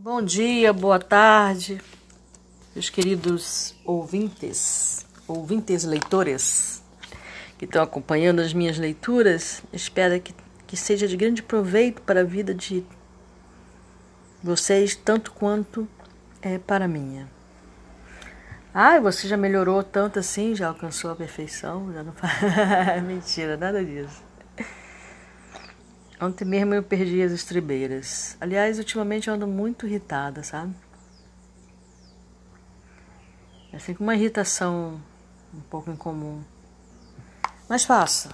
Bom dia, boa tarde, meus queridos ouvintes, ouvintes leitores que estão acompanhando as minhas leituras. Espero que, que seja de grande proveito para a vida de vocês, tanto quanto é para a minha. Ah, você já melhorou tanto assim, já alcançou a perfeição, já não Mentira, nada disso. Ontem mesmo eu perdi as estribeiras. Aliás, ultimamente eu ando muito irritada, sabe? É assim com uma irritação um pouco incomum. Mas faça.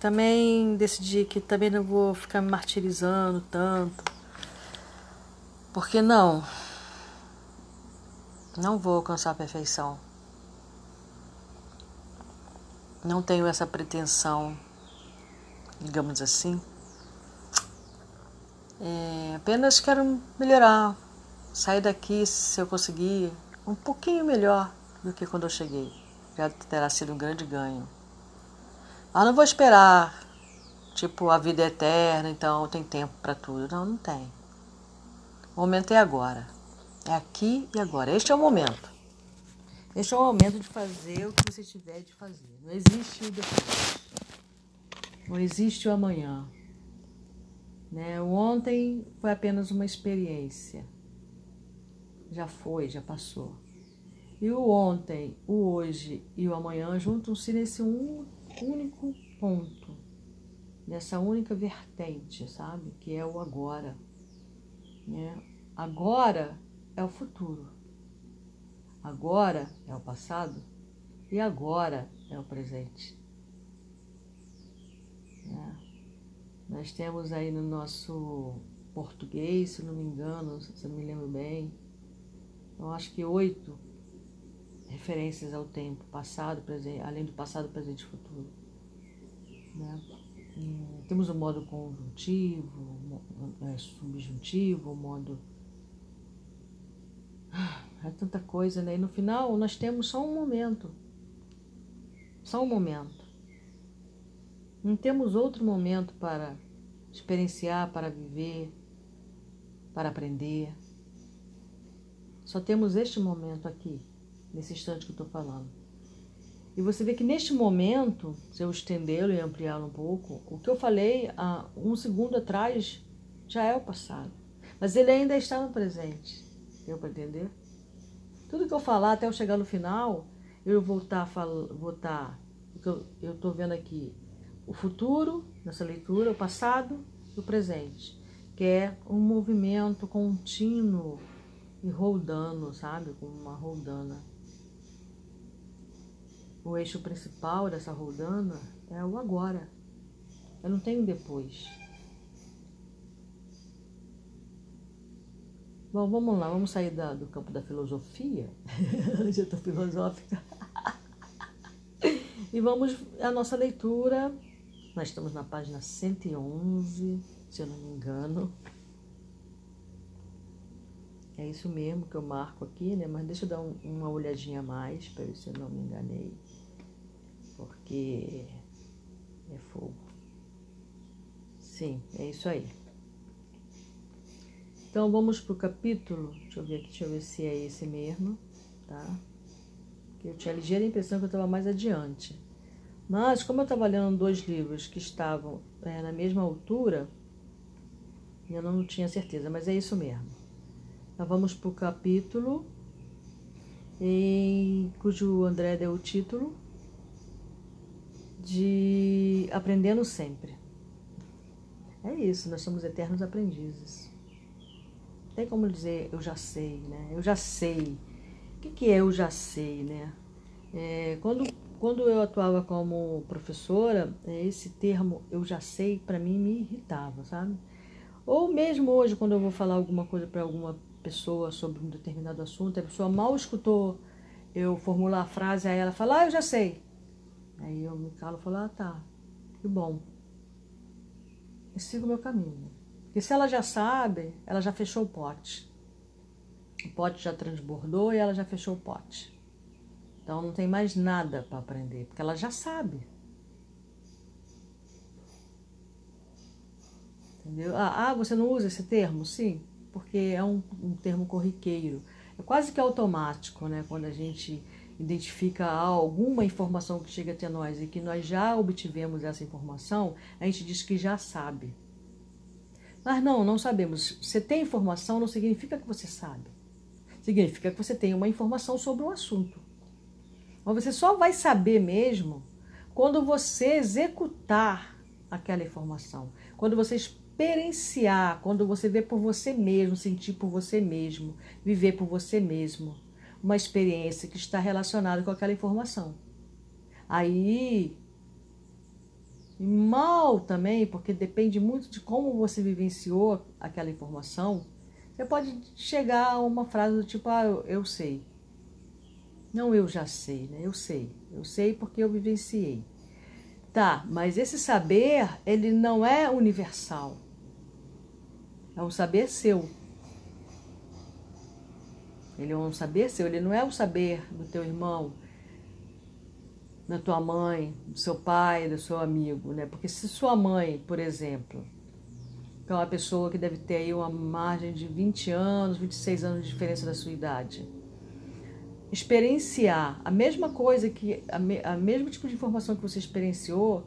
Também decidi que também não vou ficar me martirizando tanto. Porque não? Não vou alcançar a perfeição. Não tenho essa pretensão, digamos assim. É, apenas quero melhorar, sair daqui, se eu conseguir, um pouquinho melhor do que quando eu cheguei. Já terá sido um grande ganho. Mas não vou esperar, tipo, a vida é eterna, então tem tempo para tudo. Não, não tem. O momento é agora. É aqui e agora. Este é o momento. Este é o momento de fazer o que você tiver de fazer. Não existe o depois. Não existe o amanhã. Né? O ontem foi apenas uma experiência. Já foi, já passou. E o ontem, o hoje e o amanhã juntam-se nesse um único ponto, nessa única vertente, sabe? Que é o agora. Né? Agora é o futuro. Agora é o passado e agora é o presente. É. Nós temos aí no nosso português, se não me engano, se eu me lembro bem, eu acho que oito referências ao tempo, passado, presente, além do passado, presente e futuro. Né? E temos o modo conjuntivo, é, subjuntivo, o modo. É tanta coisa, né? E no final nós temos só um momento. Só um momento. Não temos outro momento para experienciar, para viver, para aprender. Só temos este momento aqui, nesse instante que eu estou falando. E você vê que neste momento, se eu estendê-lo e ampliá-lo um pouco, o que eu falei há um segundo atrás já é o passado. Mas ele ainda está no presente. Deu para entender? Tudo que eu falar até eu chegar no final, eu vou estar, vou estar eu estou vendo aqui, o futuro, nessa leitura, o passado e o presente, que é um movimento contínuo e rodando, sabe? Como uma rodana. O eixo principal dessa rodana é o agora. Eu não tenho depois. Bom, vamos lá, vamos sair da, do campo da filosofia. Eu estou filosófica. e vamos à nossa leitura nós estamos na página 111, se eu não me engano. É isso mesmo que eu marco aqui, né? Mas deixa eu dar um, uma olhadinha a mais para ver se eu não me enganei. Porque é fogo. Sim, é isso aí. Então vamos para o capítulo. Deixa eu ver aqui, deixa eu ver se é esse mesmo, tá? Eu tinha a ligeira impressão que eu estava mais adiante. Mas, como eu estava lendo dois livros que estavam é, na mesma altura, eu não tinha certeza, mas é isso mesmo. Então, vamos para o capítulo em cujo André deu o título de Aprendendo Sempre. É isso, nós somos eternos aprendizes. Tem como dizer eu já sei, né? Eu já sei. O que, que é eu já sei, né? É, quando quando eu atuava como professora, é, esse termo eu já sei, para mim me irritava, sabe? Ou mesmo hoje, quando eu vou falar alguma coisa para alguma pessoa sobre um determinado assunto, a pessoa mal escutou eu formular a frase, aí ela fala, ah, eu já sei. Aí eu me calo e falo, ah, tá, que bom. E sigo o meu caminho. Porque se ela já sabe, ela já fechou o pote. O pote já transbordou e ela já fechou o pote. Então não tem mais nada para aprender, porque ela já sabe. Entendeu? Ah, ah, você não usa esse termo? Sim. porque é um, um termo corriqueiro. É quase que automático, né? Quando a gente identifica alguma informação que chega até nós e que nós já obtivemos essa informação, a gente diz que já sabe. Mas não, não sabemos. Você tem informação não significa que você sabe. Significa que você tem uma informação sobre o assunto. Mas você só vai saber mesmo quando você executar aquela informação, quando você experienciar, quando você ver por você mesmo, sentir por você mesmo, viver por você mesmo uma experiência que está relacionada com aquela informação. Aí, mal também, porque depende muito de como você vivenciou aquela informação, você pode chegar a uma frase do tipo, ah, eu, eu sei. Não eu já sei, né? Eu sei. Eu sei porque eu vivenciei. Tá, mas esse saber, ele não é universal. É um saber seu. Ele é um saber seu, ele não é o saber do teu irmão, da tua mãe, do seu pai, do seu amigo, né? Porque se sua mãe, por exemplo, que é uma pessoa que deve ter aí uma margem de 20 anos, 26 anos de diferença da sua idade, experienciar a mesma coisa que a, me, a mesmo tipo de informação que você experienciou,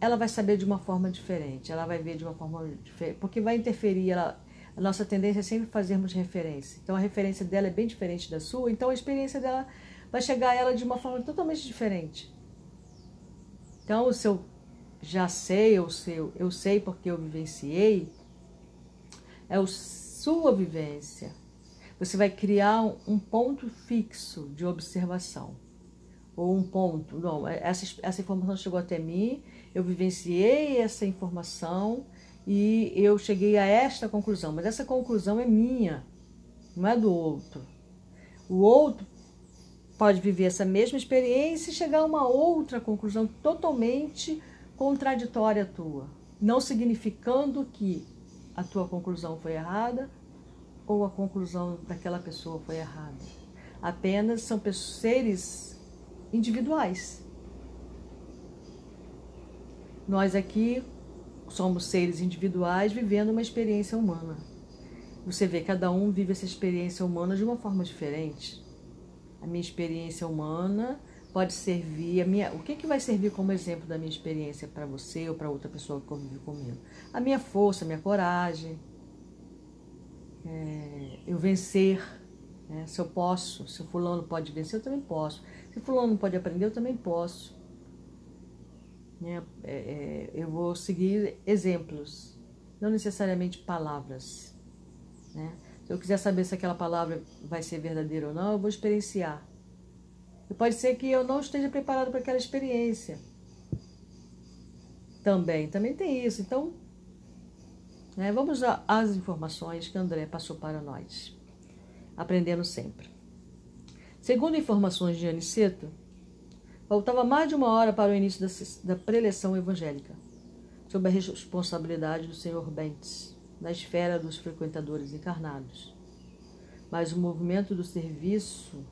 ela vai saber de uma forma diferente, ela vai ver de uma forma diferente, porque vai interferir, ela, a nossa tendência é sempre fazermos referência. Então a referência dela é bem diferente da sua, então a experiência dela vai chegar a ela de uma forma totalmente diferente. Então o seu já sei, o seu eu sei porque eu vivenciei, é a sua vivência. Você vai criar um ponto fixo de observação. Ou um ponto, não, essa, essa informação chegou até mim, eu vivenciei essa informação, e eu cheguei a esta conclusão, mas essa conclusão é minha, não é do outro. O outro pode viver essa mesma experiência e chegar a uma outra conclusão totalmente contraditória à tua, não significando que a tua conclusão foi errada ou a conclusão daquela pessoa foi errada. Apenas são seres individuais. Nós aqui somos seres individuais vivendo uma experiência humana. Você vê, cada um vive essa experiência humana de uma forma diferente. A minha experiência humana pode servir, a minha, o que, que vai servir como exemplo da minha experiência para você ou para outra pessoa que convive comigo? A minha força, a minha coragem, é, eu vencer, né? se eu posso, se o fulano pode vencer, eu também posso. Se o fulano pode aprender, eu também posso. Né? É, é, eu vou seguir exemplos, não necessariamente palavras. Né? Se eu quiser saber se aquela palavra vai ser verdadeira ou não, eu vou experienciar. E pode ser que eu não esteja preparado para aquela experiência. Também, também tem isso. Então, né, vamos às informações que André passou para nós. Aprendendo sempre. Segundo informações de Aniceto, Faltava mais de uma hora para o início da, da preleção evangélica, sob a responsabilidade do Sr. Bentes, na esfera dos frequentadores encarnados. Mas o movimento do serviço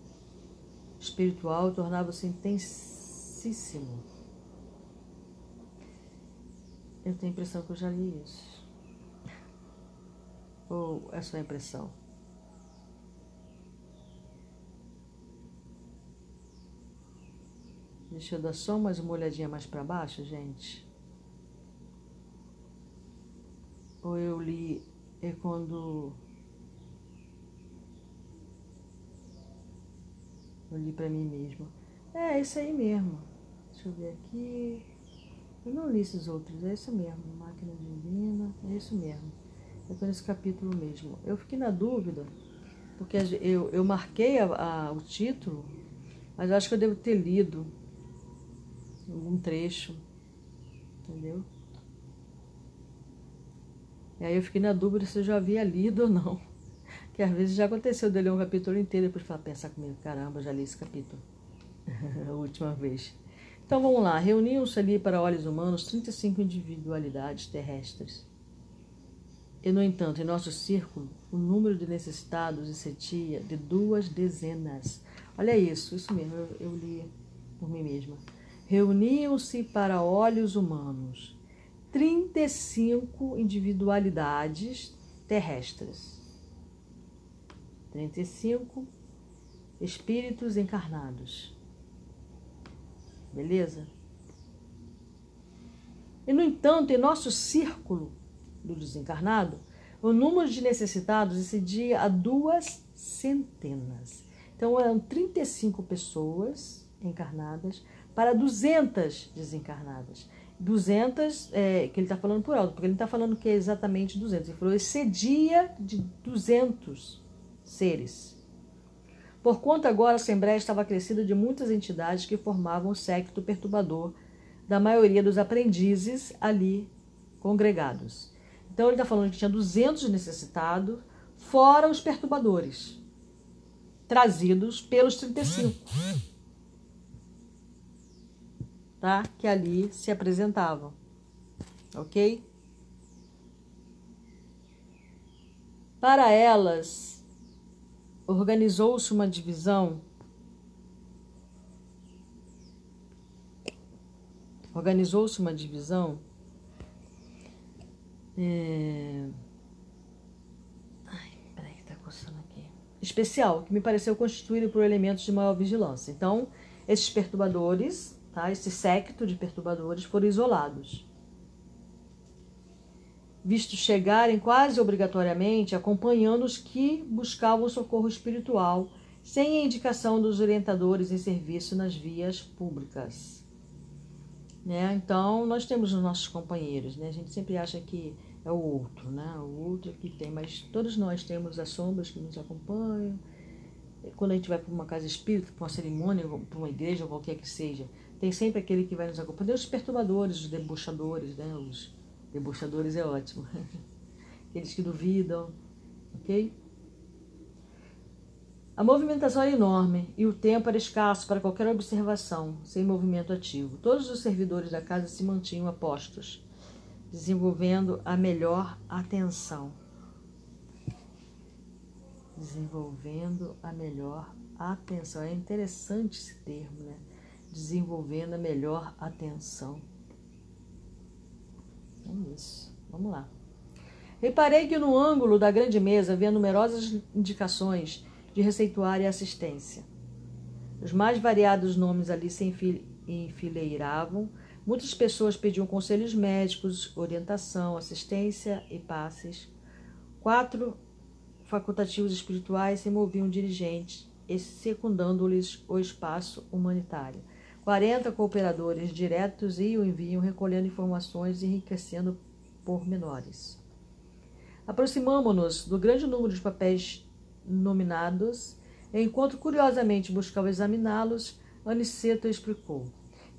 espiritual tornava-se intensíssimo. Eu tenho a impressão que eu já li isso. Ou é só impressão? Deixa eu dar só mais uma olhadinha mais para baixo, gente. Ou eu li é quando eu li para mim mesma. É, isso aí mesmo. Deixa eu ver aqui. Eu não li esses outros, é isso mesmo. Máquina Divina, é isso mesmo. É tô nesse capítulo mesmo. Eu fiquei na dúvida, porque eu, eu marquei a, a, o título, mas eu acho que eu devo ter lido algum trecho, entendeu? E aí eu fiquei na dúvida se eu já havia lido ou não. Que às vezes já aconteceu de ler um capítulo inteiro e depois falar, pensar comigo, caramba, já li esse capítulo. a última vez. Então vamos lá, reuniam-se ali para olhos humanos 35 individualidades terrestres. E, no entanto, em nosso círculo, o número de necessitados excedia de duas dezenas. Olha isso, isso mesmo, eu, eu li por mim mesma reuniam-se para olhos humanos 35 individualidades terrestres. 35 espíritos encarnados. Beleza? E, no entanto, em nosso círculo do desencarnado, o número de necessitados excedia a duas centenas. Então, eram 35 pessoas encarnadas para 200 desencarnadas. 200, é, que ele está falando por alto, porque ele não está falando que é exatamente 200. Ele falou excedia de 200 seres. Por conta agora, a Assembleia estava crescida de muitas entidades que formavam o séquito perturbador da maioria dos aprendizes ali congregados. Então ele está falando que tinha 200 necessitados, fora os perturbadores, trazidos pelos 35. Tá? Que ali se apresentavam. Ok? Para elas, organizou-se uma divisão organizou-se uma divisão é... Ai, peraí que tá coçando aqui. Especial, que me pareceu constituído por elementos de maior vigilância. Então, esses perturbadores, tá? Esse séquito de perturbadores foram isolados. Visto chegarem quase obrigatoriamente acompanhando os que buscavam socorro espiritual, sem a indicação dos orientadores em serviço nas vias públicas. Né? Então, nós temos os nossos companheiros, né? A gente sempre acha que é o outro, né? O outro que tem, mas todos nós temos as sombras que nos acompanham. Quando a gente vai para uma casa espírita, para uma cerimônia, para uma igreja, qualquer que seja, tem sempre aquele que vai nos acompanhar. Os perturbadores, os debochadores, né? Os debochadores é ótimo. Aqueles que duvidam, ok? A movimentação era enorme e o tempo era escasso para qualquer observação, sem movimento ativo. Todos os servidores da casa se mantinham a postos, desenvolvendo a melhor atenção. Desenvolvendo a melhor atenção. É interessante esse termo, né? Desenvolvendo a melhor atenção. É isso. Vamos lá. Reparei que no ângulo da grande mesa havia numerosas indicações de receituário e assistência. Os mais variados nomes ali se enfileiravam. Muitas pessoas pediam conselhos médicos, orientação, assistência e passes. Quatro facultativos espirituais se moviam dirigentes, secundando-lhes o espaço humanitário. Quarenta cooperadores diretos iam e vinham recolhendo informações e enriquecendo pormenores. Aproximamo-nos do grande número de papéis nominados. Enquanto curiosamente buscava examiná-los, Aniceto explicou.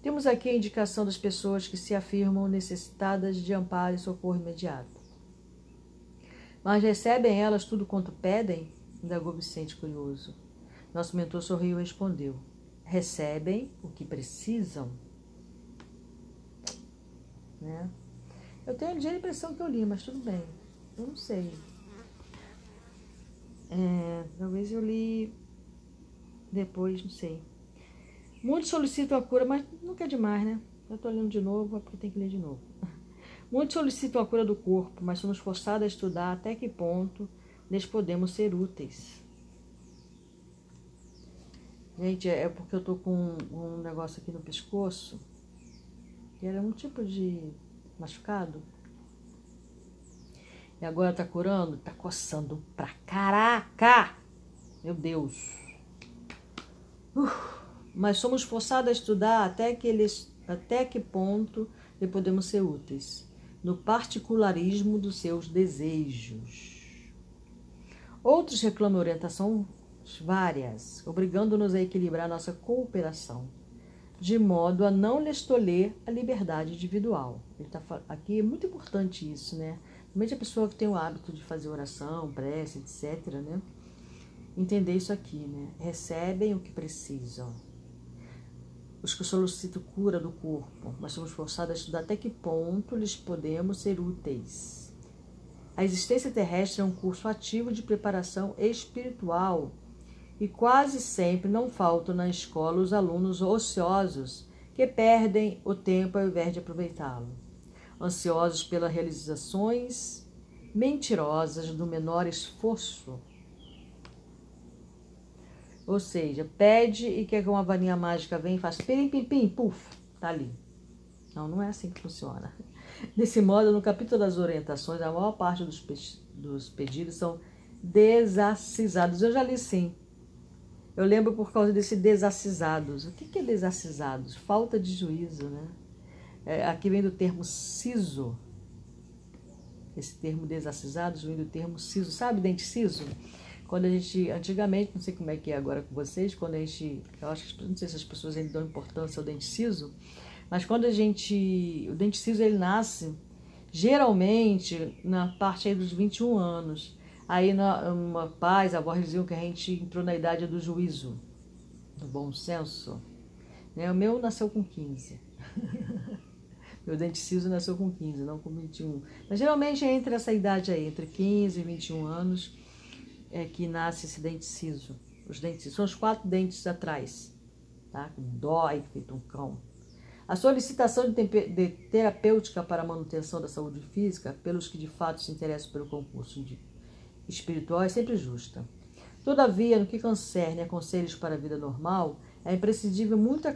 Temos aqui a indicação das pessoas que se afirmam necessitadas de amparo e socorro imediato. Mas recebem elas tudo quanto pedem? indagou Vicente curioso. Nosso mentor sorriu e respondeu: Recebem o que precisam. Né? Eu tenho a impressão que eu li, mas tudo bem. Eu não sei. É, talvez eu li depois, não sei. Muitos solicitam a cura, mas nunca é demais, né? Eu estou lendo de novo, é porque tem que ler de novo. Muitos solicitam a cura do corpo, mas somos forçados a estudar até que ponto lhes podemos ser úteis. Gente, é porque eu tô com um negócio aqui no pescoço, que era um tipo de machucado. E agora tá curando? Tá coçando pra caraca! Meu Deus! Uh, mas somos forçados a estudar até que, eles, até que ponto lhe podemos ser úteis, no particularismo dos seus desejos. Outros reclamam orientação várias, obrigando-nos a equilibrar nossa cooperação, de modo a não lhes tolher a liberdade individual. Ele tá, aqui é muito importante isso, né? Principalmente a pessoa que tem o hábito de fazer oração, prece, etc., né? Entender isso aqui, né? Recebem o que precisam. Os que solicitam cura do corpo, mas somos forçados a estudar até que ponto lhes podemos ser úteis. A existência terrestre é um curso ativo de preparação espiritual e quase sempre não faltam na escola os alunos ociosos que perdem o tempo ao invés de aproveitá-lo ansiosos pelas realizações mentirosas do menor esforço. Ou seja, pede e quer que uma varinha mágica venha e faça pim, pim, pim, puf, tá ali. Não, não é assim que funciona. Desse modo, no capítulo das orientações, a maior parte dos, pe dos pedidos são desacisados. Eu já li sim. Eu lembro por causa desse desacisados. O que é desacisados? Falta de juízo, né? É, aqui vem do termo siso. Esse termo desacisados vem do termo siso. Sabe dente siso? Quando a gente, antigamente, não sei como é que é agora com vocês, quando a gente, eu acho que não sei se as pessoas ainda dão importância ao dente siso, mas quando a gente, o dente siso ele nasce geralmente na parte aí dos 21 anos. Aí na, uma paz, avó diziam que a gente entrou na idade do juízo, do bom senso. Né? O meu nasceu com 15. meu dente siso nasceu com 15, não com 21. Mas geralmente é entre essa idade aí, entre 15 e 21 anos, é que nasce esse dente siso. Os dentes são os quatro dentes atrás, tá? Dói feito um cão. A solicitação de, de terapêutica para a manutenção da saúde física, pelos que de fato se interessam pelo concurso espiritual, é sempre justa. Todavia, no que concerne a conselhos para a vida normal, é imprescindível muita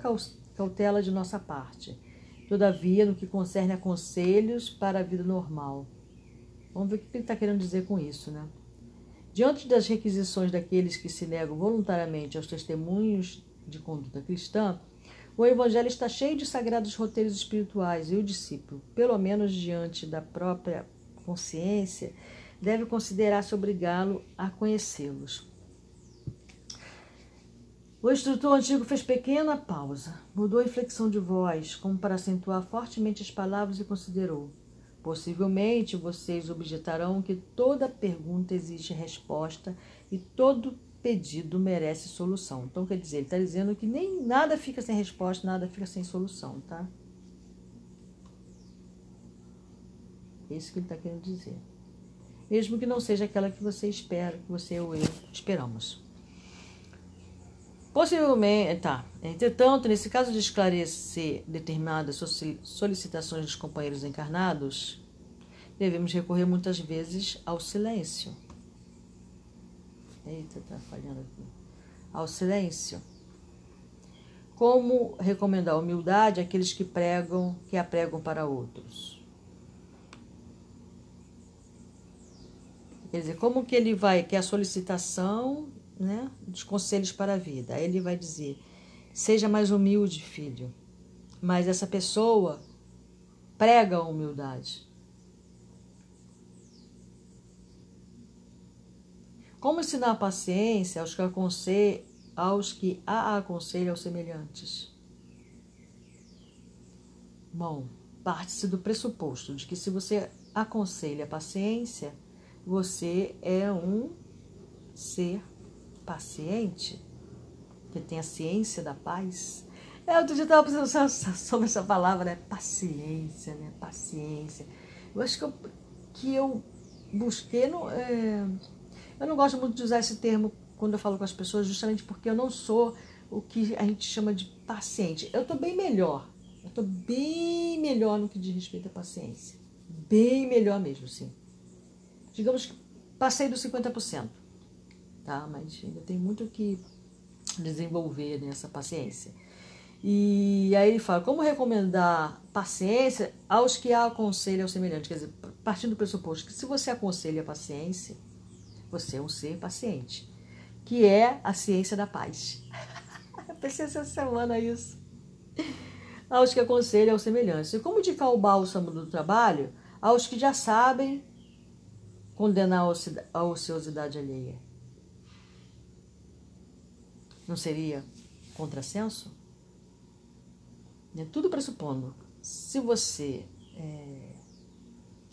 cautela de nossa parte. Todavia, no que concerne a conselhos para a vida normal. Vamos ver o que ele está querendo dizer com isso, né? Diante das requisições daqueles que se negam voluntariamente aos testemunhos de conduta cristã, o Evangelho está cheio de sagrados roteiros espirituais e o discípulo, pelo menos diante da própria consciência, deve considerar-se obrigá-lo a conhecê-los. O instrutor antigo fez pequena pausa, mudou a inflexão de voz, como para acentuar fortemente as palavras e considerou: Possivelmente vocês objetarão que toda pergunta exige resposta e todo pedido merece solução. Então, quer dizer, ele está dizendo que nem nada fica sem resposta, nada fica sem solução, tá? É isso que ele está querendo dizer. Mesmo que não seja aquela que você espera, que você ou eu esperamos. Possivelmente, tá. Entretanto, nesse caso de esclarecer determinadas solicitações dos companheiros encarnados, devemos recorrer muitas vezes ao silêncio Eita, tá falhando aqui. Ao silêncio. Como recomendar humildade àqueles que pregam, que a pregam para outros? Quer dizer, como que ele vai, que é a solicitação né, dos conselhos para a vida. Aí ele vai dizer: seja mais humilde, filho. Mas essa pessoa prega a humildade. Como ensinar a paciência aos que, aconselham, aos que a aconselham semelhantes? Bom, parte-se do pressuposto de que se você aconselha a paciência, você é um ser paciente, que tem a ciência da paz. É, outro dia estava pensando sobre essa palavra, né? Paciência, né? Paciência. Eu acho que eu, que eu busquei no, é, eu não gosto muito de usar esse termo quando eu falo com as pessoas, justamente porque eu não sou o que a gente chama de paciente. Eu estou bem melhor. Eu estou bem melhor no que diz respeito à paciência. Bem melhor mesmo, sim. Digamos que passei dos 50%. Tá? Mas ainda tem muito que desenvolver nessa paciência. E aí ele fala, como recomendar paciência aos que a aconselham semelhante? Quer dizer, partindo do pressuposto que se você aconselha a paciência, você é um ser paciente, que é a ciência da paz. Eu pensei essa semana isso. Aos que aconselham semelhança. E como indicar o bálsamo do trabalho aos que já sabem condenar a ociosidade alheia? Não seria contrassenso? É tudo pressupondo. Se você é,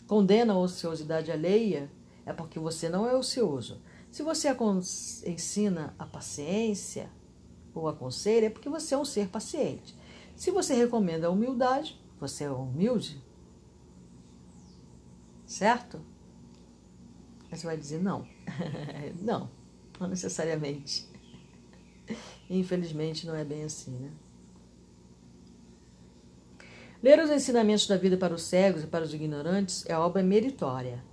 condena a ociosidade alheia, é porque você não é ocioso. Se você ensina a paciência ou aconselha, é porque você é um ser paciente. Se você recomenda a humildade, você é humilde. Certo? Aí você vai dizer não. não, não necessariamente. Infelizmente não é bem assim, né? Ler os ensinamentos da vida para os cegos e para os ignorantes é obra meritória.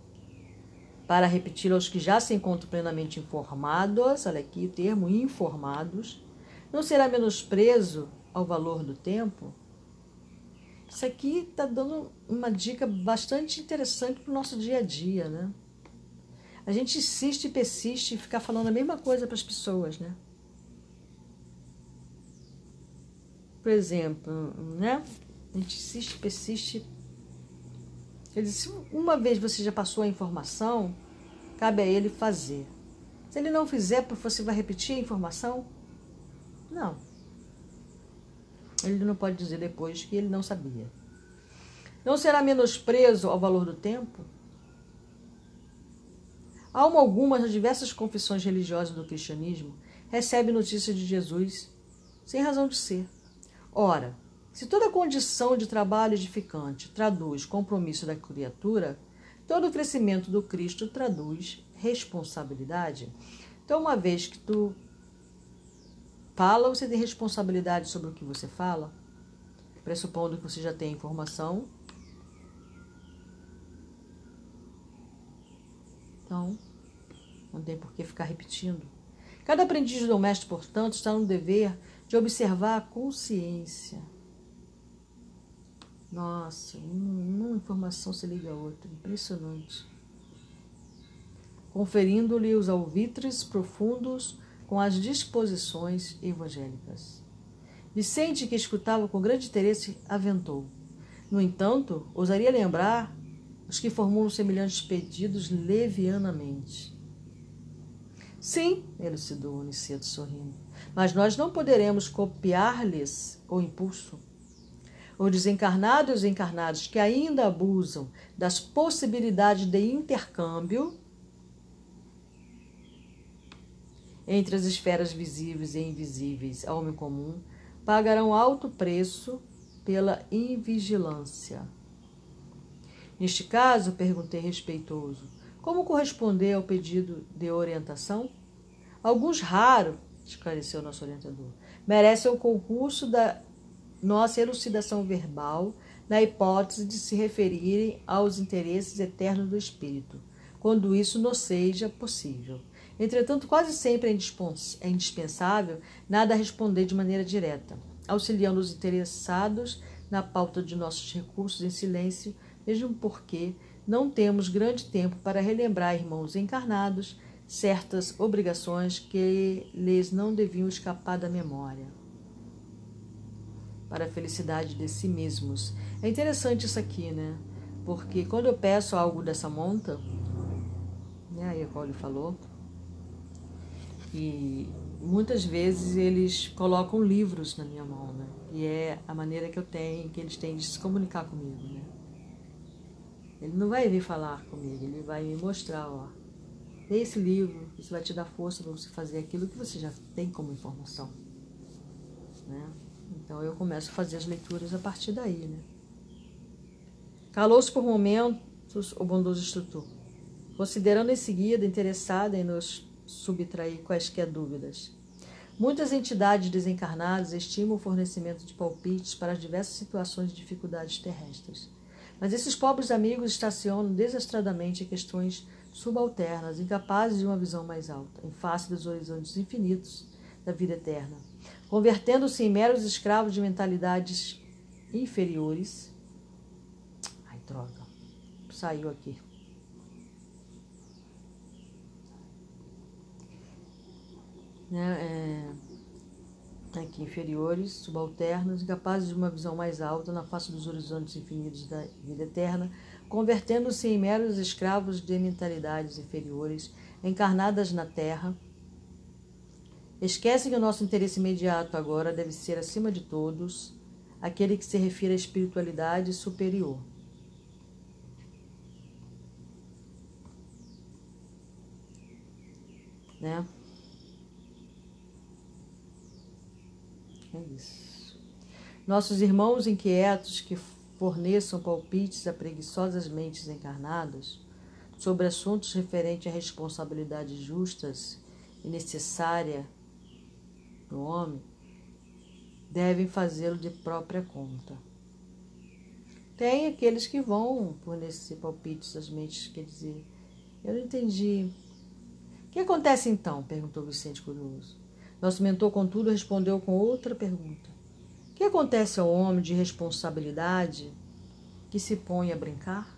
Para repetir aos que já se encontram plenamente informados, olha aqui o termo informados, não será menosprezo ao valor do tempo? Isso aqui está dando uma dica bastante interessante para o nosso dia a dia, né? A gente insiste e persiste em ficar falando a mesma coisa para as pessoas, né? Por exemplo, né? A gente insiste e persiste. Quer dizer, se uma vez você já passou a informação, cabe a ele fazer. Se ele não fizer, você vai repetir a informação? Não. Ele não pode dizer depois que ele não sabia. Não será menosprezo ao valor do tempo? Alma alguma nas diversas confissões religiosas do cristianismo recebe notícia de Jesus sem razão de ser. Ora, se toda condição de trabalho edificante traduz compromisso da criatura, todo o crescimento do Cristo traduz responsabilidade. Então, uma vez que tu fala, você tem responsabilidade sobre o que você fala, pressupondo que você já tem informação. Então, não tem por que ficar repetindo. Cada aprendiz do mestre, portanto, está no dever de observar a consciência. Nossa, uma informação se liga a outra, impressionante. Conferindo-lhe os alvitres profundos com as disposições evangélicas. Vicente, que escutava com grande interesse, aventou. No entanto, ousaria lembrar os que formulam semelhantes pedidos levianamente. Sim, elucidou Aniceto sorrindo, mas nós não poderemos copiar-lhes o impulso. Os desencarnados e os encarnados que ainda abusam das possibilidades de intercâmbio entre as esferas visíveis e invisíveis ao homem comum, pagarão alto preço pela invigilância. Neste caso, perguntei respeitoso, como corresponder ao pedido de orientação? Alguns raros, esclareceu nosso orientador, merecem o concurso da nossa elucidação verbal na hipótese de se referirem aos interesses eternos do espírito, quando isso não seja possível. Entretanto, quase sempre é, é indispensável nada responder de maneira direta, auxiliando os interessados na pauta de nossos recursos em silêncio, mesmo porque não temos grande tempo para relembrar irmãos encarnados certas obrigações que lhes não deviam escapar da memória. Para a felicidade de si mesmos. É interessante isso aqui, né? Porque quando eu peço algo dessa monta, né, aí a ele falou, e muitas vezes eles colocam livros na minha mão, né? E é a maneira que eu tenho, que eles têm de se comunicar comigo, né? Ele não vai vir falar comigo, ele vai me mostrar, ó. Lê esse livro, isso vai te dar força para você fazer aquilo que você já tem como informação, né? Então eu começo a fazer as leituras a partir daí, né? Calou-se por momentos o bondoso instrutor, considerando em seguida interessada em nos subtrair quaisquer dúvidas. Muitas entidades desencarnadas estimam o fornecimento de palpites para as diversas situações de dificuldades terrestres. Mas esses pobres amigos estacionam desastradamente em questões subalternas, incapazes de uma visão mais alta, em face dos horizontes infinitos da vida eterna, convertendo-se em meros escravos de mentalidades inferiores. Ai, droga, saiu aqui. né, é, aqui inferiores, subalternos, incapazes de uma visão mais alta na face dos horizontes infinitos da vida eterna, convertendo-se em meros escravos de mentalidades inferiores, encarnadas na terra. Esquecem que o nosso interesse imediato agora deve ser, acima de todos, aquele que se refere à espiritualidade superior. Né? É isso. Nossos irmãos inquietos que forneçam palpites a preguiçosas mentes encarnadas sobre assuntos referentes a responsabilidades justas e necessária do homem, devem fazê-lo de própria conta. Tem aqueles que vão fornecer palpites às mentes, quer dizer, Eu não entendi. O que acontece então? perguntou Vicente curioso. Nosso mentor, contudo, respondeu com outra pergunta. O que acontece ao homem de responsabilidade que se põe a brincar?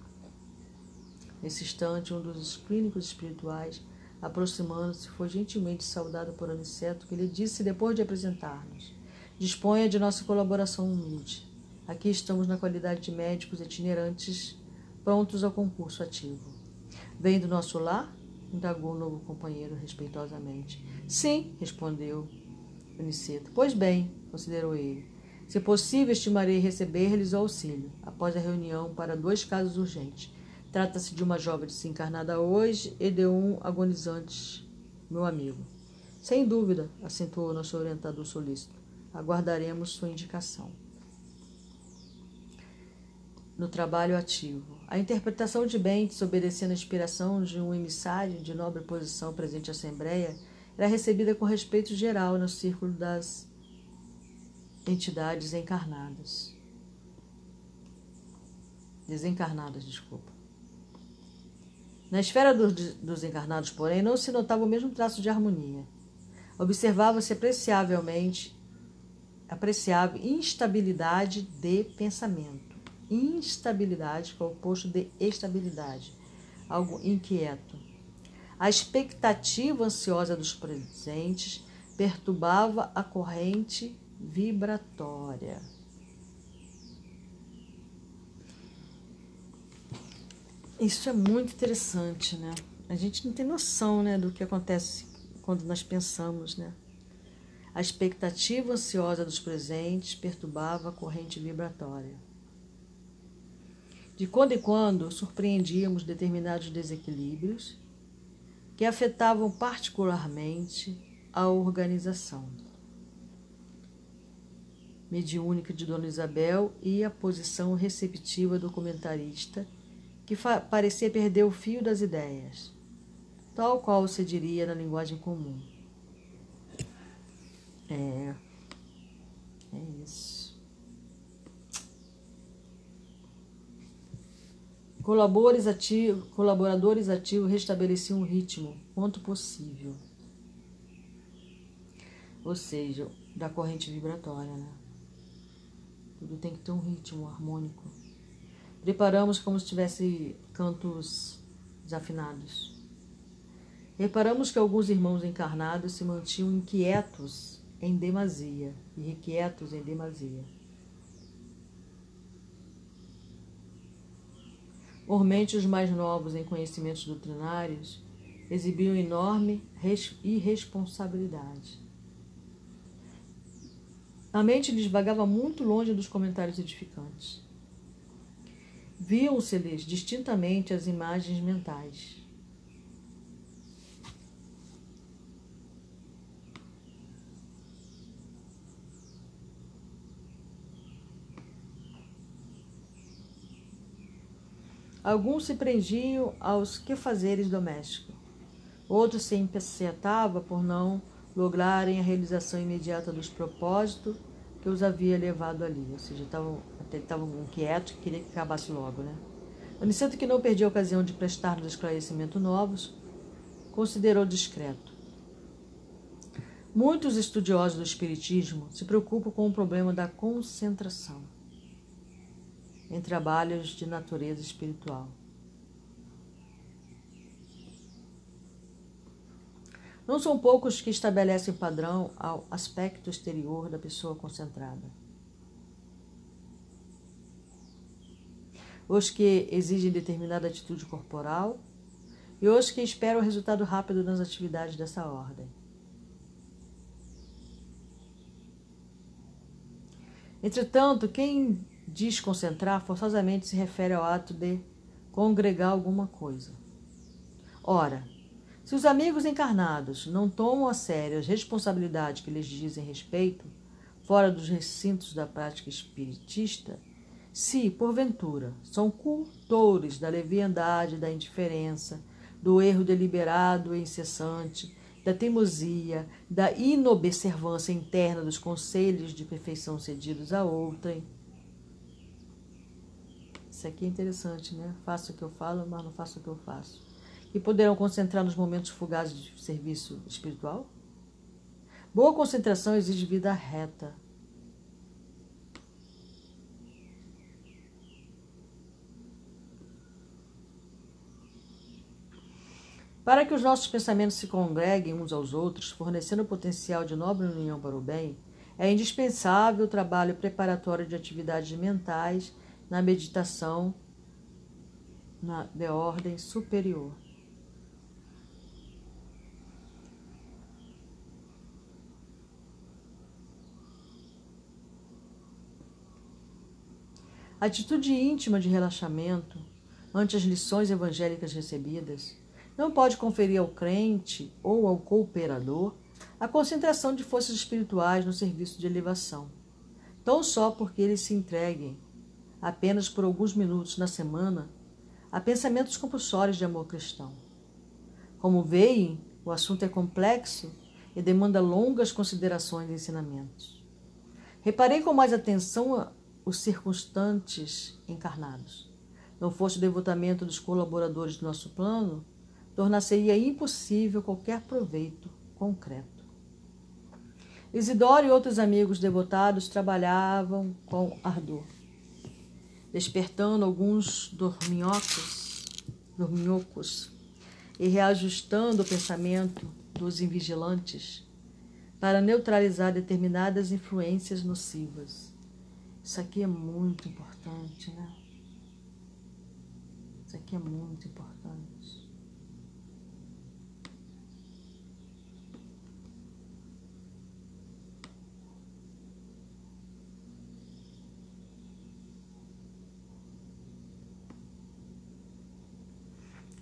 Nesse instante, um dos clínicos espirituais, aproximando-se, foi gentilmente saudado por Aniceto, que lhe disse depois de apresentar-nos: Disponha de nossa colaboração humilde. Aqui estamos na qualidade de médicos itinerantes, prontos ao concurso ativo. Vem do nosso lar? indagou o novo companheiro respeitosamente. Sim, respondeu Aniceto. Pois bem, considerou ele. Se possível, estimarei receber-lhes o auxílio, após a reunião, para dois casos urgentes Trata-se de uma jovem desencarnada hoje e de um agonizante, meu amigo. Sem dúvida, acentuou nosso orientador solícito. Aguardaremos sua indicação. No trabalho ativo. A interpretação de Bentes, obedecendo a inspiração de um emissário de nobre posição presente à Assembleia, era recebida com respeito geral no círculo das entidades encarnadas. Desencarnadas, desculpa. Na esfera dos, dos encarnados, porém, não se notava o mesmo traço de harmonia. Observava-se apreciavelmente apreciável instabilidade de pensamento. Instabilidade, que é o oposto de estabilidade, algo inquieto. A expectativa ansiosa dos presentes perturbava a corrente vibratória. Isso é muito interessante, né? A gente não tem noção, né, do que acontece quando nós pensamos, né? A expectativa ansiosa dos presentes perturbava a corrente vibratória. De quando em quando surpreendíamos determinados desequilíbrios que afetavam particularmente a organização mediúnica de Dona Isabel e a posição receptiva do comentarista que parecia perder o fio das ideias, tal qual se diria na linguagem comum. É. É isso. Colaboradores ativos, colaboradores ativos restabeleciam o ritmo quanto possível. Ou seja, da corrente vibratória, né? Tudo tem que ter um ritmo harmônico. Preparamos como se tivesse cantos desafinados. Reparamos que alguns irmãos encarnados se mantinham inquietos em demasia, irrequietos em demasia. Ormente os mais novos em conhecimentos doutrinários exibiam enorme irresponsabilidade. A mente lhes vagava muito longe dos comentários edificantes. Viam-se-lhes distintamente as imagens mentais. Alguns se prendiam aos quefazeres domésticos. Outros se impacientavam por não lograrem a realização imediata dos propósitos que os havia levado ali. Ou seja, estavam estavam inquietos, que queria que acabasse logo, né? Aniceto, que não perdia a ocasião de prestar-nos esclarecimentos novos, considerou discreto. Muitos estudiosos do Espiritismo se preocupam com o problema da concentração em trabalhos de natureza espiritual. Não são poucos que estabelecem padrão ao aspecto exterior da pessoa concentrada. Os que exigem determinada atitude corporal e os que esperam resultado rápido nas atividades dessa ordem. Entretanto, quem diz concentrar forçosamente se refere ao ato de congregar alguma coisa. Ora, se os amigos encarnados não tomam a sério as responsabilidades que lhes dizem respeito, fora dos recintos da prática espiritista, se, porventura, são cultores da leviandade, da indiferença, do erro deliberado e incessante, da teimosia, da inobservância interna dos conselhos de perfeição cedidos a outrem. Isso aqui é interessante, né? Faço o que eu falo, mas não faço o que eu faço. que poderão concentrar nos momentos fugazes de serviço espiritual? Boa concentração exige vida reta. Para que os nossos pensamentos se congreguem uns aos outros, fornecendo potencial de nobre união para o bem, é indispensável o trabalho preparatório de atividades mentais na meditação na, de ordem superior. Atitude íntima de relaxamento ante as lições evangélicas recebidas não pode conferir ao crente ou ao cooperador a concentração de forças espirituais no serviço de elevação, tão só porque eles se entreguem, apenas por alguns minutos na semana, a pensamentos compulsórios de amor cristão. Como veem, o assunto é complexo e demanda longas considerações e ensinamentos. Reparei com mais atenção os circunstantes encarnados. Não fosse o devotamento dos colaboradores do nosso plano, tornar-se-ia impossível qualquer proveito concreto. Isidoro e outros amigos devotados trabalhavam com ardor, despertando alguns dorminhocos, dorminhocos e reajustando o pensamento dos invigilantes para neutralizar determinadas influências nocivas. Isso aqui é muito importante, né? Isso aqui é muito importante.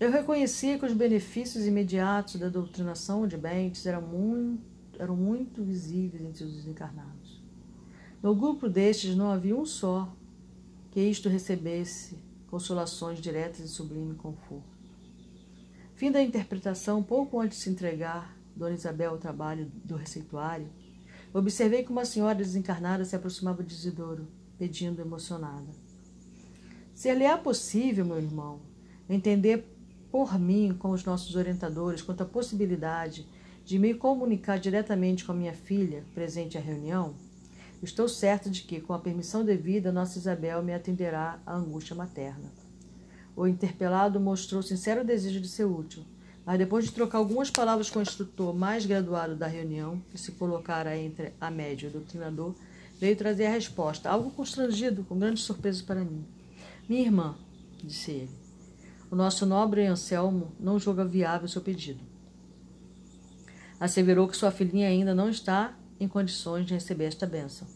Eu reconhecia que os benefícios imediatos da doutrinação de Bentes eram muito, eram muito visíveis entre os desencarnados. No grupo destes não havia um só que isto recebesse consolações diretas e sublime conforto. Fim da interpretação, pouco antes de se entregar Dona Isabel ao trabalho do receituário, observei que uma senhora desencarnada se aproximava de Isidoro, pedindo emocionada. Ser-lhe-á possível, meu irmão, entender por mim com os nossos orientadores quanto à possibilidade de me comunicar diretamente com a minha filha, presente à reunião, estou certa de que, com a permissão devida, nossa Isabel me atenderá à angústia materna. O interpelado mostrou sincero desejo de ser útil, mas depois de trocar algumas palavras com o instrutor mais graduado da reunião, que se colocara entre a média e o doutrinador, veio trazer a resposta, algo constrangido, com grande surpresa para mim. Minha irmã, disse ele, o nosso nobre Anselmo não julga viável seu pedido. Asseverou que sua filhinha ainda não está em condições de receber esta bênção.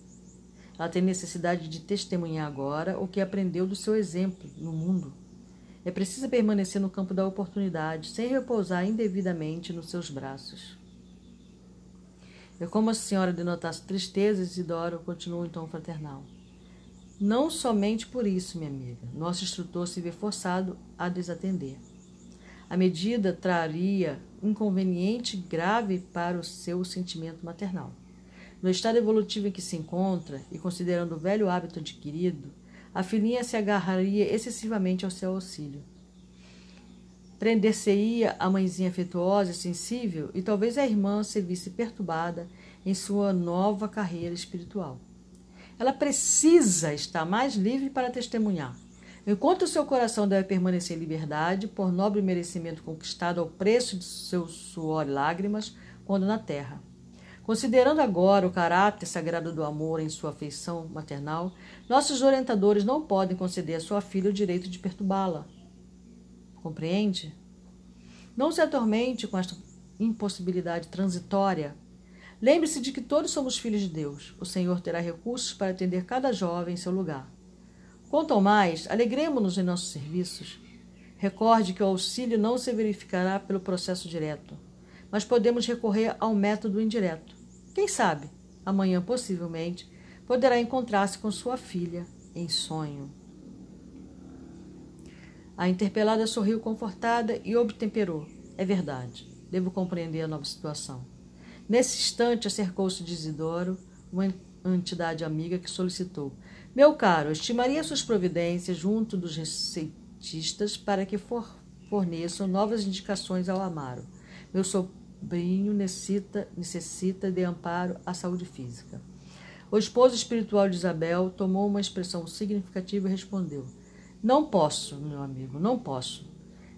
Ela tem necessidade de testemunhar agora o que aprendeu do seu exemplo no mundo. É preciso permanecer no campo da oportunidade, sem repousar indevidamente nos seus braços. E como a senhora denotasse tristeza, Isidoro continuou em tom fraternal. Não somente por isso, minha amiga, nosso instrutor se vê forçado a desatender. A medida traria inconveniente grave para o seu sentimento maternal. No estado evolutivo em que se encontra, e considerando o velho hábito adquirido, a filhinha se agarraria excessivamente ao seu auxílio. Prender-se-ia a mãezinha afetuosa e sensível, e talvez a irmã se visse perturbada em sua nova carreira espiritual. Ela precisa estar mais livre para testemunhar. Enquanto o seu coração deve permanecer em liberdade, por nobre merecimento conquistado ao preço de seu suor e lágrimas, quando na terra. Considerando agora o caráter sagrado do amor em sua afeição maternal, nossos orientadores não podem conceder à sua filha o direito de perturbá-la. Compreende? Não se atormente com esta impossibilidade transitória Lembre-se de que todos somos filhos de Deus. O Senhor terá recursos para atender cada jovem em seu lugar. Quanto ao mais, alegremos-nos em nossos serviços. Recorde que o auxílio não se verificará pelo processo direto, mas podemos recorrer ao método indireto. Quem sabe, amanhã possivelmente, poderá encontrar-se com sua filha em sonho. A interpelada sorriu confortada e obtemperou. É verdade, devo compreender a nova situação. Nesse instante, acercou-se de Isidoro, uma entidade amiga que solicitou: Meu caro, estimaria suas providências junto dos receitistas para que for, forneçam novas indicações ao Amaro. Meu sobrinho necessita, necessita de amparo à saúde física. O esposo espiritual de Isabel tomou uma expressão significativa e respondeu: Não posso, meu amigo, não posso.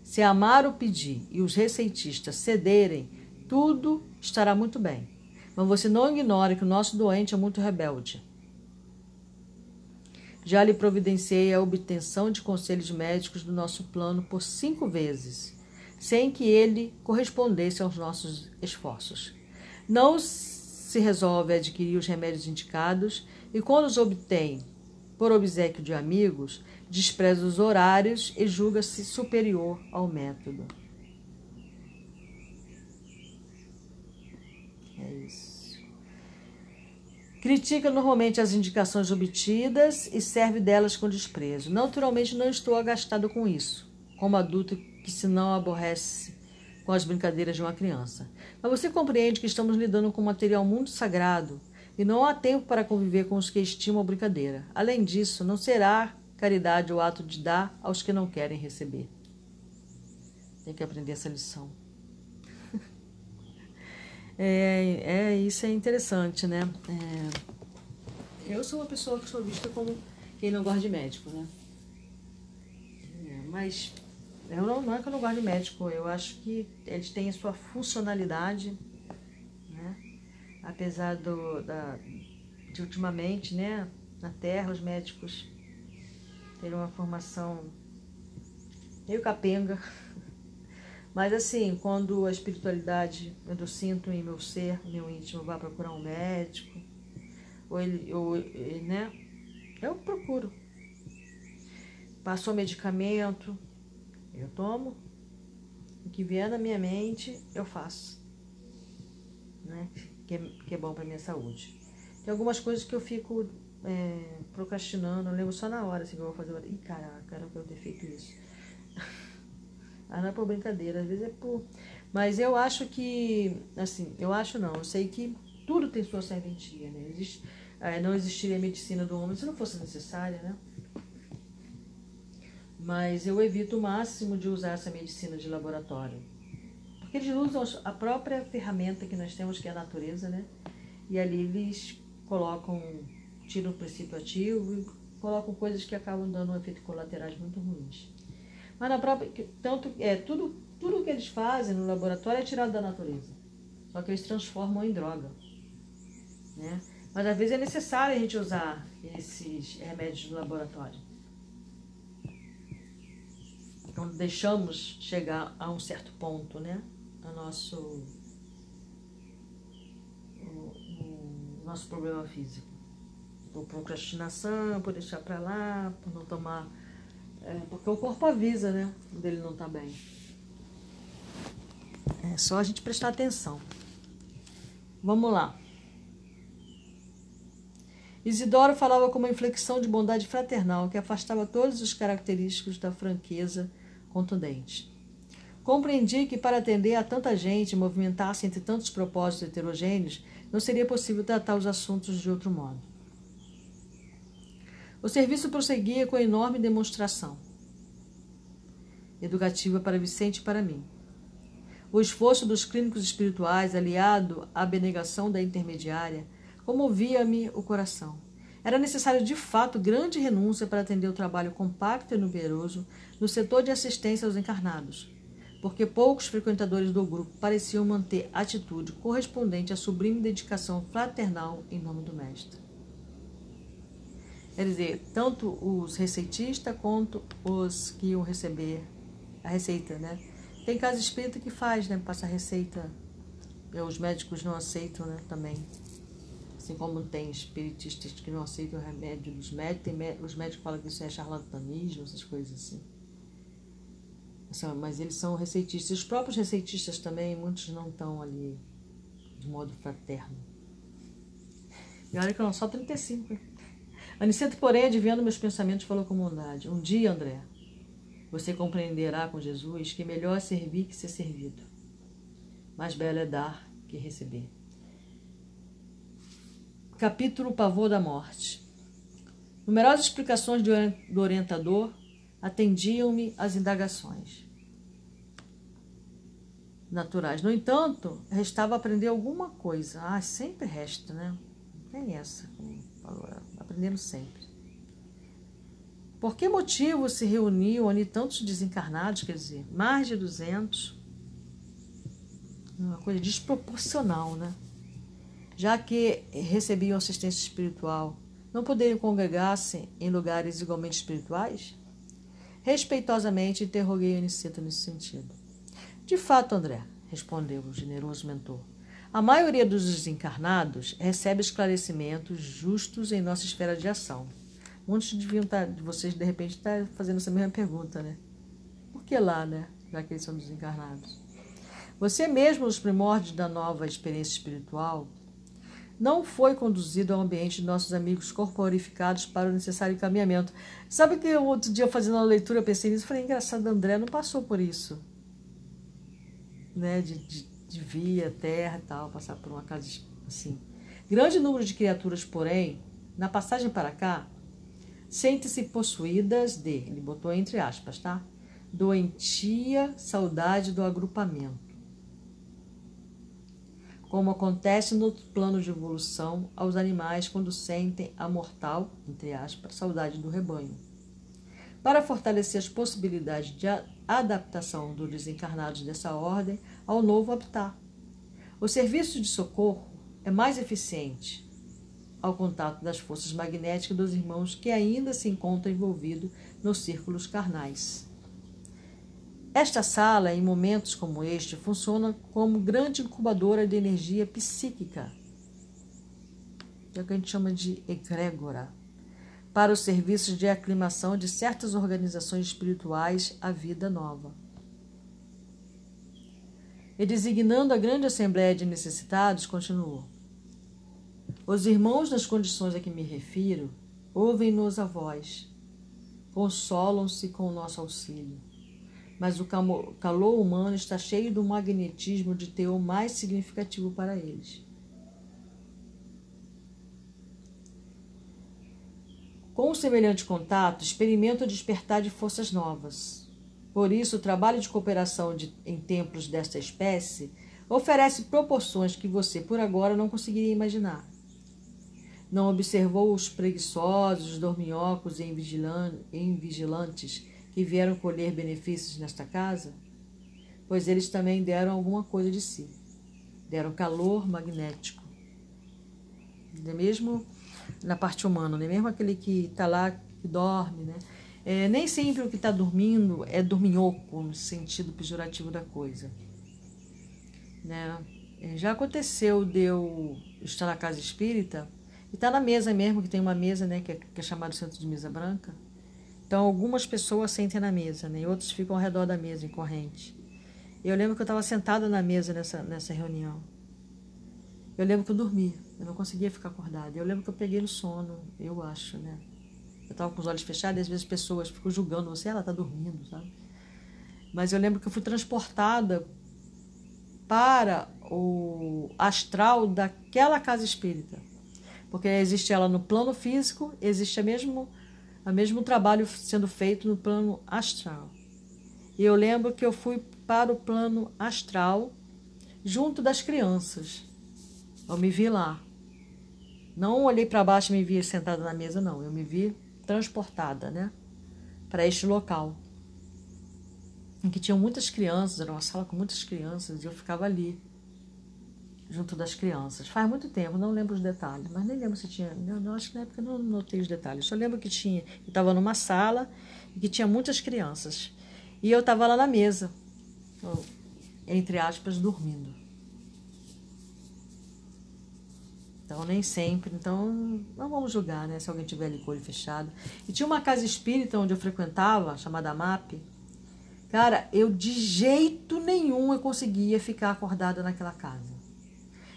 Se Amaro pedir e os receitistas cederem, tudo estará muito bem. Mas você não ignore que o nosso doente é muito rebelde. Já lhe providenciei a obtenção de conselhos médicos do nosso plano por cinco vezes, sem que ele correspondesse aos nossos esforços. Não se resolve adquirir os remédios indicados e, quando os obtém por obsequio de amigos, despreza os horários e julga-se superior ao método. É isso. Critica normalmente as indicações obtidas e serve delas com desprezo. Naturalmente, não estou agastado com isso, como adulto que se não aborrece com as brincadeiras de uma criança. Mas você compreende que estamos lidando com um material muito sagrado e não há tempo para conviver com os que estimam a brincadeira. Além disso, não será caridade o ato de dar aos que não querem receber. Tem que aprender essa lição. É, é, isso é interessante, né? É, eu sou uma pessoa que sou vista como quem não gosta de médico, né? É, mas eu não, não é que eu não gosto de médico, eu acho que eles têm a sua funcionalidade, né? Apesar do, da, de ultimamente, né, na Terra, os médicos terem uma formação meio capenga, mas assim, quando a espiritualidade, eu sinto em meu ser, meu íntimo, vai procurar um médico, ou ele, ou, né? Eu procuro. Passou medicamento, eu tomo. O que vier na minha mente, eu faço. Né? Que, é, que é bom para minha saúde. Tem algumas coisas que eu fico é, procrastinando, eu lembro só na hora assim que eu vou fazer. Ih, caraca, era pra eu ter feito isso. Ah, não é por brincadeira, às vezes é por. Mas eu acho que, assim, eu acho não, eu sei que tudo tem sua serventia, né? Existe, é, não existiria medicina do homem se não fosse necessária, né? Mas eu evito o máximo de usar essa medicina de laboratório. Porque eles usam a própria ferramenta que nós temos, que é a natureza, né? E ali eles colocam, tiram o princípio ativo e colocam coisas que acabam dando um efeito colaterais muito ruins. Mas na própria. Tanto, é, tudo, tudo que eles fazem no laboratório é tirado da natureza. Só que eles transformam em droga. Né? Mas às vezes é necessário a gente usar esses remédios do laboratório. Então deixamos chegar a um certo ponto, né? O nosso, o, o nosso problema físico. Por procrastinação, por deixar para lá, por não tomar é, porque o corpo avisa, né? Quando ele não está bem. É só a gente prestar atenção. Vamos lá. Isidoro falava com uma inflexão de bondade fraternal que afastava todos os característicos da franqueza contundente. Compreendi que para atender a tanta gente e movimentar-se entre tantos propósitos heterogêneos, não seria possível tratar os assuntos de outro modo. O serviço prosseguia com enorme demonstração educativa para Vicente e para mim. O esforço dos clínicos espirituais, aliado à abnegação da intermediária, comovia-me o coração. Era necessário de fato grande renúncia para atender o trabalho compacto e numeroso no setor de assistência aos encarnados, porque poucos frequentadores do grupo pareciam manter atitude correspondente à sublime dedicação fraternal em nome do Mestre. Quer dizer, tanto os receitistas quanto os que iam receber a receita, né? Tem casa espírita que faz, né? Passa a receita. Os médicos não aceitam, né? Também. Assim como tem espiritistas que não aceitam o remédio dos médicos, tem os médicos falam que isso é charlatanismo, essas coisas assim. Mas eles são receitistas. Os próprios receitistas também, muitos não estão ali de modo fraterno. E olha que eu não só 35. Aniceto, porém, adivinhando meus pensamentos, falou com bondade. Um dia, André, você compreenderá com Jesus que melhor é servir que ser servido. Mais belo é dar que receber. Capítulo Pavor da Morte. Numerosas explicações do orientador atendiam-me às indagações. naturais. No entanto, restava aprender alguma coisa. Ah, sempre resta, né? Tem essa, sempre. Por que motivo se reuniam ali tantos desencarnados, quer dizer, mais de 200? Uma coisa desproporcional, né? Já que recebiam assistência espiritual, não poderiam congregar-se em lugares igualmente espirituais? Respeitosamente interroguei Aniceto nesse sentido. De fato, André, respondeu o generoso mentor, a maioria dos desencarnados recebe esclarecimentos justos em nossa esfera de ação. Muitos deviam estar, de vocês, de repente, estar fazendo essa mesma pergunta, né? Por que lá, né? Já que eles são desencarnados. Você mesmo, nos primórdios da nova experiência espiritual, não foi conduzido ao ambiente de nossos amigos corporificados para o necessário encaminhamento. Sabe que outro dia, fazendo uma leitura, eu pensei nisso, falei, engraçado, André não passou por isso. Né? De, de de via, terra e tal, passar por uma casa assim. Grande número de criaturas, porém, na passagem para cá, sentem-se possuídas de, ele botou entre aspas, tá? Doentia saudade do agrupamento. Como acontece no plano de evolução aos animais quando sentem a mortal, entre aspas, saudade do rebanho. Para fortalecer as possibilidades de adaptação dos desencarnados dessa ordem, ao novo habitat. O serviço de socorro é mais eficiente ao contato das forças magnéticas dos irmãos que ainda se encontram envolvidos nos círculos carnais. Esta sala, em momentos como este, funciona como grande incubadora de energia psíquica, que é o que a gente chama de egrégora, para os serviços de aclimação de certas organizações espirituais à vida nova e designando a grande assembléia de necessitados, continuou: Os irmãos nas condições a que me refiro ouvem-nos a voz, consolam-se com o nosso auxílio. Mas o calor humano está cheio do magnetismo de teor mais significativo para eles. Com o semelhante contato, experimento despertar de forças novas, por isso, o trabalho de cooperação de, em templos desta espécie oferece proporções que você, por agora, não conseguiria imaginar. Não observou os preguiçosos, os dorminhocos e invigilantes que vieram colher benefícios nesta casa? Pois eles também deram alguma coisa de si. Deram calor magnético. Mesmo na parte humana, né? mesmo aquele que está lá, que dorme, né? É, nem sempre o que está dormindo é dorminhoco, no sentido pejorativo da coisa. Né? É, já aconteceu de eu estar na casa espírita e tá na mesa mesmo, que tem uma mesa né, que, é, que é chamado centro de mesa branca. Então, algumas pessoas sentem na mesa, né, e outros ficam ao redor da mesa, em corrente. Eu lembro que eu estava sentada na mesa nessa, nessa reunião. Eu lembro que eu dormi, eu não conseguia ficar acordada. Eu lembro que eu peguei no sono, eu acho, né? Eu estava com os olhos fechados e às vezes pessoas ficam julgando você, ela está dormindo, sabe? Mas eu lembro que eu fui transportada para o astral daquela casa espírita. Porque existe ela no plano físico, existe o mesmo, o mesmo trabalho sendo feito no plano astral. E eu lembro que eu fui para o plano astral junto das crianças. Eu me vi lá. Não olhei para baixo e me vi sentada na mesa, não. Eu me vi transportada, né, para este local, em que tinham muitas crianças, era uma sala com muitas crianças e eu ficava ali, junto das crianças. Faz muito tempo, não lembro os detalhes, mas nem lembro se tinha, não acho que na época não notei os detalhes. Só lembro que tinha, eu estava numa sala e que tinha muitas crianças e eu estava lá na mesa, entre aspas, dormindo. Então, nem sempre. Então, não vamos julgar, né? Se alguém tiver ali com o olho fechado. E tinha uma casa espírita onde eu frequentava, chamada MAP. Cara, eu de jeito nenhum eu conseguia ficar acordada naquela casa.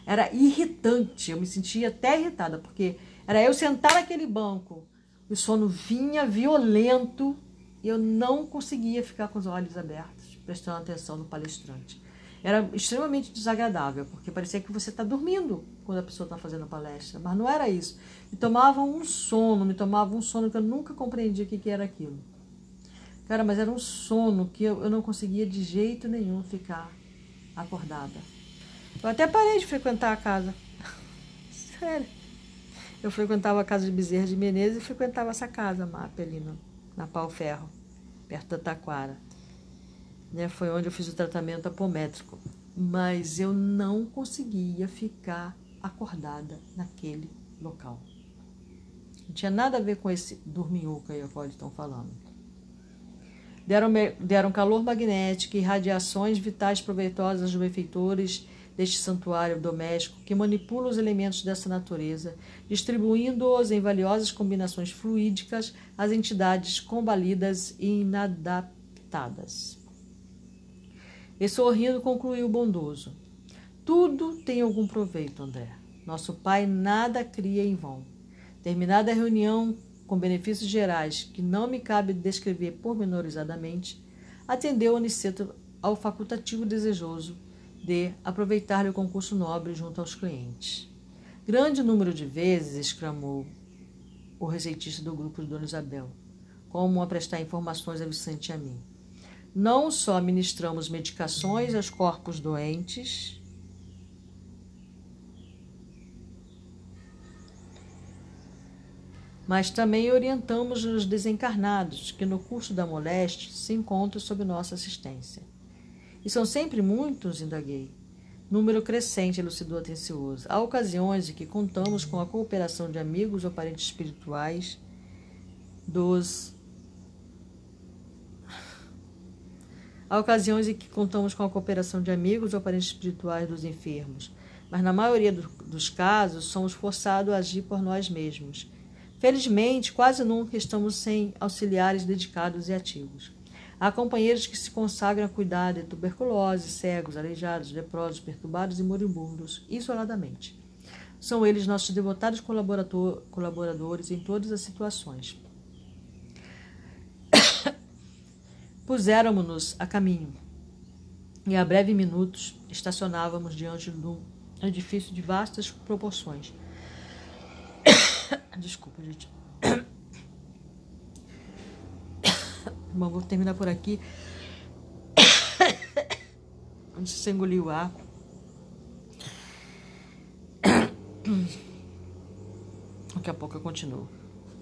Era irritante, eu me sentia até irritada, porque era eu sentar naquele banco, o sono vinha violento e eu não conseguia ficar com os olhos abertos, prestando atenção no palestrante. Era extremamente desagradável, porque parecia que você está dormindo quando a pessoa está fazendo a palestra, mas não era isso. Me tomava um sono, me tomava um sono que eu nunca compreendia o que, que era aquilo. Cara, mas era um sono que eu, eu não conseguia de jeito nenhum ficar acordada. Eu até parei de frequentar a casa. Sério. Eu frequentava a casa de Bezerra de Menezes e frequentava essa casa, MAP, ali no, na Pau Ferro, perto da Taquara. Né, foi onde eu fiz o tratamento apométrico. Mas eu não conseguia ficar acordada naquele local. Não tinha nada a ver com esse dorminhoco aí a eles estão falando. Deram, deram calor magnético e radiações vitais proveitosas aos benfeitores deste santuário doméstico que manipula os elementos dessa natureza, distribuindo-os em valiosas combinações fluídicas às entidades combalidas e inadaptadas. E sorrindo concluiu bondoso. Tudo tem algum proveito, André. Nosso Pai nada cria em vão. Terminada a reunião com benefícios gerais que não me cabe descrever pormenorizadamente, atendeu Aniceto ao facultativo desejoso de aproveitar-lhe o concurso nobre junto aos clientes. Grande número de vezes, exclamou o receitista do grupo de Dona Isabel, como a prestar informações a Vicente e a mim. Não só ministramos medicações aos corpos doentes, mas também orientamos os desencarnados que no curso da moléstia se encontram sob nossa assistência. E são sempre muitos, indaguei. Número crescente, elucidou atencioso. Há ocasiões em que contamos com a cooperação de amigos ou parentes espirituais dos. Há ocasiões em que contamos com a cooperação de amigos ou parentes espirituais dos enfermos, mas na maioria do, dos casos somos forçados a agir por nós mesmos. Felizmente, quase nunca estamos sem auxiliares dedicados e ativos. Há companheiros que se consagram a cuidar de tuberculose, cegos, aleijados, leprosos, perturbados e moribundos, isoladamente. São eles nossos devotados colaboradores em todas as situações. Puséramos-nos a caminho e, a breves minutos, estacionávamos diante de um edifício de vastas proporções. Desculpa, gente. Bom, vou terminar por aqui. Antes de você engolir o ar. Daqui a pouco eu continuo.